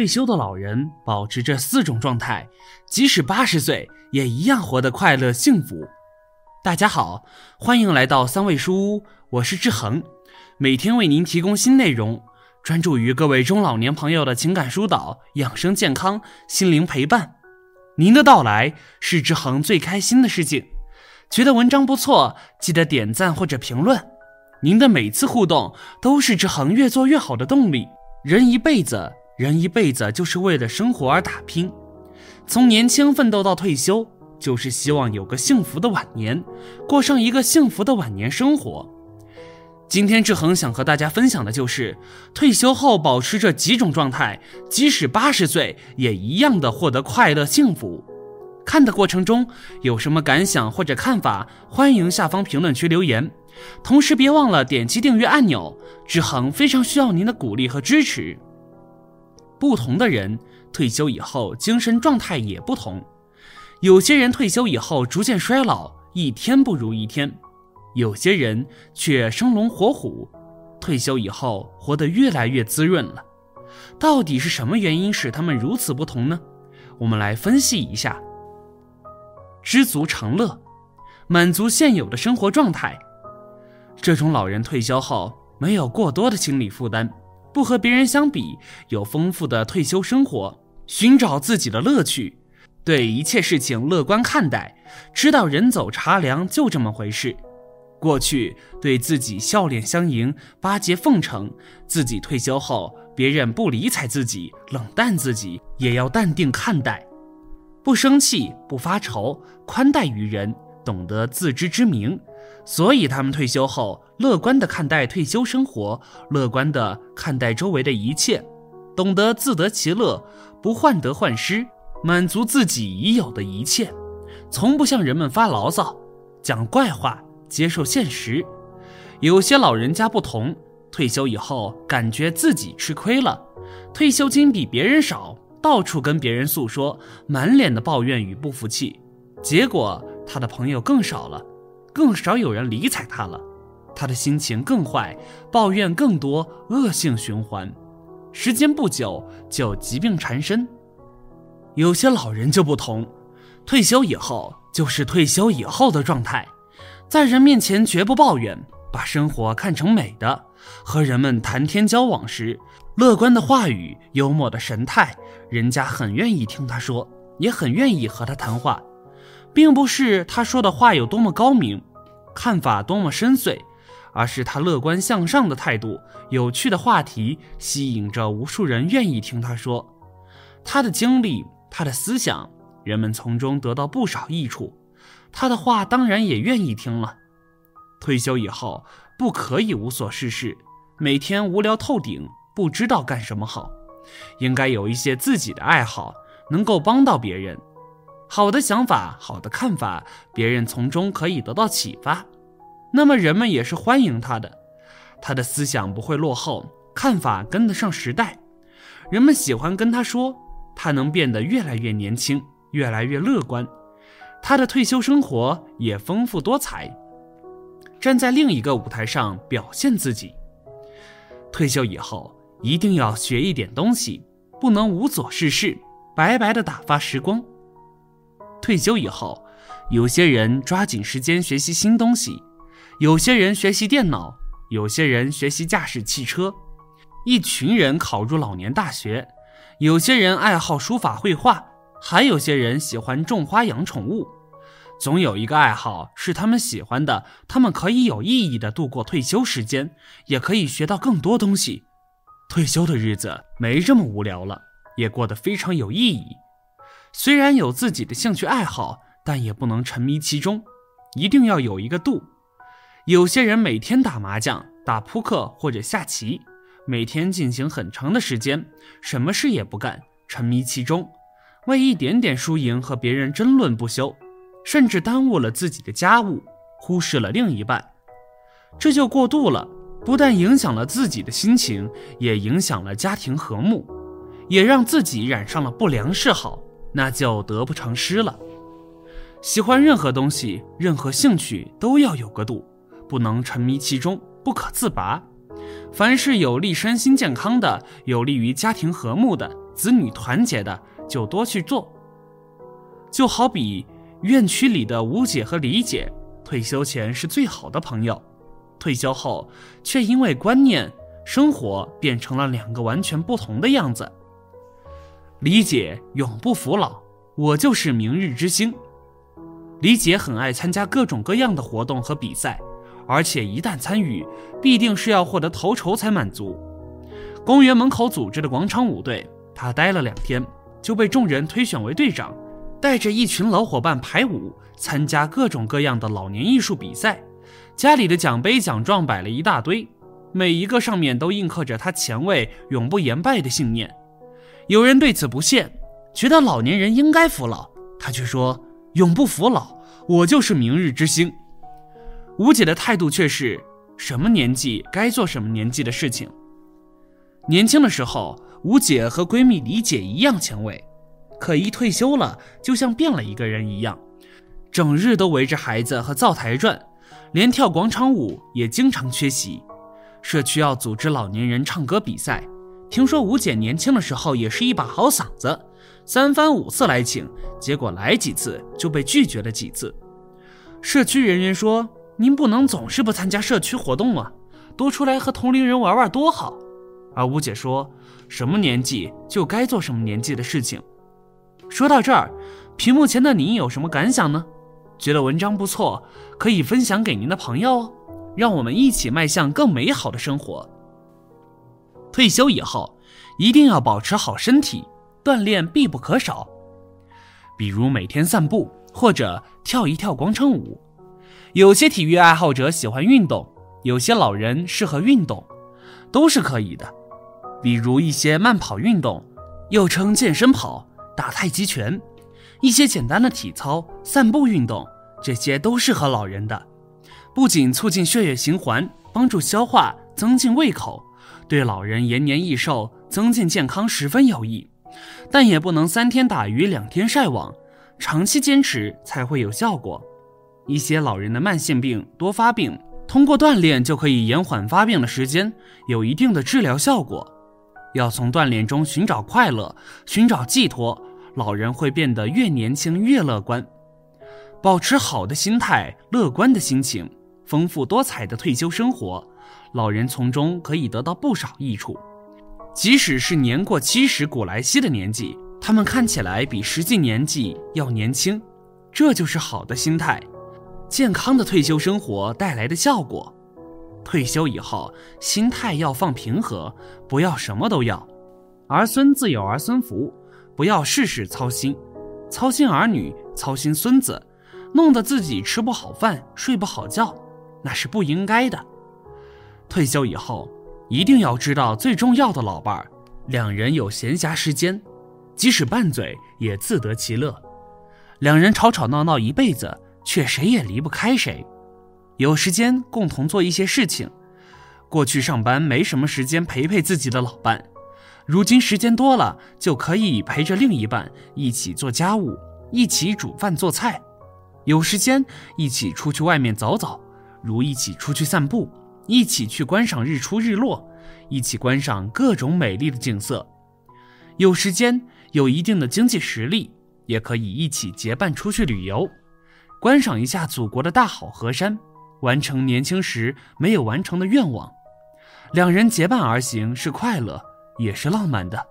退休的老人保持这四种状态，即使八十岁也一样活得快乐幸福。大家好，欢迎来到三味书屋，我是志恒，每天为您提供新内容，专注于各位中老年朋友的情感疏导、养生健康、心灵陪伴。您的到来是志恒最开心的事情。觉得文章不错，记得点赞或者评论。您的每次互动都是志恒越做越好的动力。人一辈子，人一辈子就是为了生活而打拼，从年轻奋斗到退休，就是希望有个幸福的晚年，过上一个幸福的晚年生活。今天志恒想和大家分享的就是，退休后保持这几种状态，即使八十岁也一样的获得快乐幸福。看的过程中有什么感想或者看法，欢迎下方评论区留言。同时，别忘了点击订阅按钮，志恒非常需要您的鼓励和支持。不同的人退休以后精神状态也不同，有些人退休以后逐渐衰老，一天不如一天；有些人却生龙活虎，退休以后活得越来越滋润了。到底是什么原因使他们如此不同呢？我们来分析一下：知足常乐，满足现有的生活状态。这种老人退休后没有过多的心理负担，不和别人相比，有丰富的退休生活，寻找自己的乐趣，对一切事情乐观看待，知道人走茶凉就这么回事。过去对自己笑脸相迎、巴结奉承，自己退休后别人不理睬自己、冷淡自己，也要淡定看待，不生气、不发愁，宽待于人，懂得自知之明。所以他们退休后，乐观地看待退休生活，乐观地看待周围的一切，懂得自得其乐，不患得患失，满足自己已有的一切，从不向人们发牢骚，讲怪话，接受现实。有些老人家不同，退休以后感觉自己吃亏了，退休金比别人少，到处跟别人诉说，满脸的抱怨与不服气，结果他的朋友更少了。更少有人理睬他了，他的心情更坏，抱怨更多，恶性循环。时间不久就疾病缠身。有些老人就不同，退休以后就是退休以后的状态，在人面前绝不抱怨，把生活看成美的。和人们谈天交往时，乐观的话语，幽默的神态，人家很愿意听他说，也很愿意和他谈话。并不是他说的话有多么高明，看法多么深邃，而是他乐观向上的态度、有趣的话题吸引着无数人愿意听他说。他的经历、他的思想，人们从中得到不少益处，他的话当然也愿意听了。退休以后不可以无所事事，每天无聊透顶，不知道干什么好，应该有一些自己的爱好，能够帮到别人。好的想法，好的看法，别人从中可以得到启发，那么人们也是欢迎他的。他的思想不会落后，看法跟得上时代，人们喜欢跟他说，他能变得越来越年轻，越来越乐观。他的退休生活也丰富多彩，站在另一个舞台上表现自己。退休以后一定要学一点东西，不能无所事事，白白的打发时光。退休以后，有些人抓紧时间学习新东西，有些人学习电脑，有些人学习驾驶汽车，一群人考入老年大学，有些人爱好书法绘画，还有些人喜欢种花养宠物。总有一个爱好是他们喜欢的，他们可以有意义的度过退休时间，也可以学到更多东西。退休的日子没这么无聊了，也过得非常有意义。虽然有自己的兴趣爱好，但也不能沉迷其中，一定要有一个度。有些人每天打麻将、打扑克或者下棋，每天进行很长的时间，什么事也不干，沉迷其中，为一点点输赢和别人争论不休，甚至耽误了自己的家务，忽视了另一半，这就过度了，不但影响了自己的心情，也影响了家庭和睦，也让自己染上了不良嗜好。那就得不偿失了。喜欢任何东西、任何兴趣都要有个度，不能沉迷其中，不可自拔。凡是有利身心健康的、有利于家庭和睦的，子女团结的，就多去做。就好比院区里的吴姐和李姐，退休前是最好的朋友，退休后却因为观念、生活变成了两个完全不同的样子。李姐永不服老，我就是明日之星。李姐很爱参加各种各样的活动和比赛，而且一旦参与，必定是要获得头筹才满足。公园门口组织的广场舞队，她待了两天，就被众人推选为队长，带着一群老伙伴排舞，参加各种各样的老年艺术比赛。家里的奖杯奖状摆了一大堆，每一个上面都印刻着她前卫、永不言败的信念。有人对此不屑，觉得老年人应该服老，他却说。永不服老，我就是明日之星。吴姐的态度却是什么年纪该做什么年纪的事情。年轻的时候，吴姐和闺蜜李姐一样前卫，可一退休了，就像变了一个人一样，整日都围着孩子和灶台转，连跳广场舞也经常缺席。社区要组织老年人唱歌比赛，听说吴姐年轻的时候也是一把好嗓子。三番五次来请，结果来几次就被拒绝了几次。社区人员说：“您不能总是不参加社区活动啊，多出来和同龄人玩玩多好。”而吴姐说：“什么年纪就该做什么年纪的事情。”说到这儿，屏幕前的您有什么感想呢？觉得文章不错，可以分享给您的朋友哦，让我们一起迈向更美好的生活。退休以后，一定要保持好身体。锻炼必不可少，比如每天散步或者跳一跳广场舞。有些体育爱好者喜欢运动，有些老人适合运动，都是可以的。比如一些慢跑运动，又称健身跑、打太极拳；一些简单的体操、散步运动，这些都适合老人的。不仅促进血液循环，帮助消化，增进胃口，对老人延年益寿、增进健康十分有益。但也不能三天打鱼两天晒网，长期坚持才会有效果。一些老人的慢性病、多发病，通过锻炼就可以延缓发病的时间，有一定的治疗效果。要从锻炼中寻找快乐，寻找寄托，老人会变得越年轻越乐观。保持好的心态、乐观的心情，丰富多彩的退休生活，老人从中可以得到不少益处。即使是年过七十古来稀的年纪，他们看起来比实际年纪要年轻，这就是好的心态，健康的退休生活带来的效果。退休以后，心态要放平和，不要什么都要。儿孙自有儿孙福，不要事事操心，操心儿女，操心孙子，弄得自己吃不好饭，睡不好觉，那是不应该的。退休以后。一定要知道最重要的老伴儿，两人有闲暇时间，即使拌嘴也自得其乐。两人吵吵闹闹一辈子，却谁也离不开谁。有时间共同做一些事情。过去上班没什么时间陪陪自己的老伴，如今时间多了，就可以陪着另一半一起做家务，一起煮饭做菜。有时间一起出去外面走走，如一起出去散步。一起去观赏日出日落，一起观赏各种美丽的景色。有时间，有一定的经济实力，也可以一起结伴出去旅游，观赏一下祖国的大好河山，完成年轻时没有完成的愿望。两人结伴而行是快乐，也是浪漫的。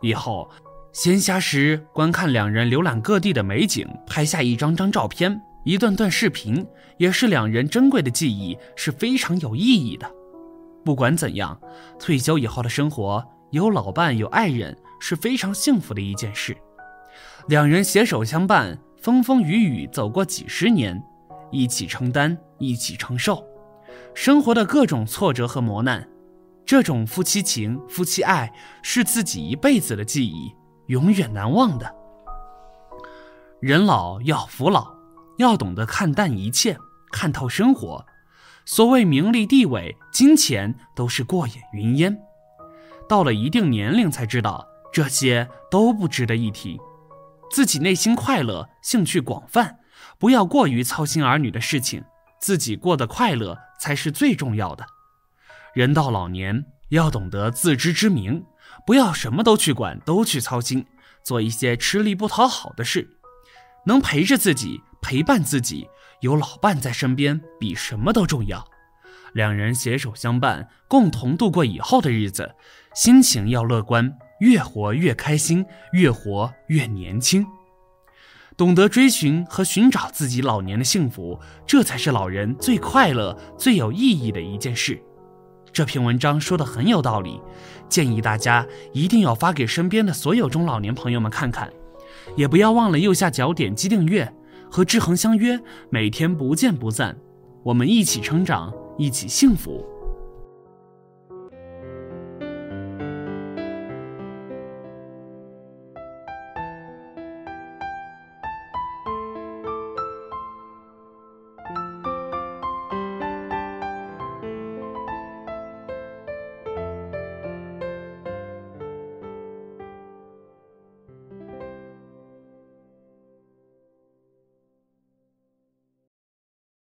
以后闲暇时观看两人浏览各地的美景，拍下一张张照片。一段段视频也是两人珍贵的记忆，是非常有意义的。不管怎样，退休以后的生活有老伴有爱人是非常幸福的一件事。两人携手相伴，风风雨雨走过几十年，一起承担，一起承受生活的各种挫折和磨难。这种夫妻情、夫妻爱是自己一辈子的记忆，永远难忘的。人老要扶老。要懂得看淡一切，看透生活。所谓名利地位、金钱，都是过眼云烟。到了一定年龄，才知道这些都不值得一提。自己内心快乐，兴趣广泛，不要过于操心儿女的事情，自己过得快乐才是最重要的。人到老年，要懂得自知之明，不要什么都去管，都去操心，做一些吃力不讨好的事，能陪着自己，陪伴自己，有老伴在身边，比什么都重要。两人携手相伴，共同度过以后的日子，心情要乐观，越活越开心，越活越年轻。懂得追寻和寻找自己老年的幸福，这才是老人最快乐、最有意义的一件事。这篇文章说的很有道理，建议大家一定要发给身边的所有中老年朋友们看看，也不要忘了右下角点击订阅，和志恒相约，每天不见不散。我们一起成长，一起幸福。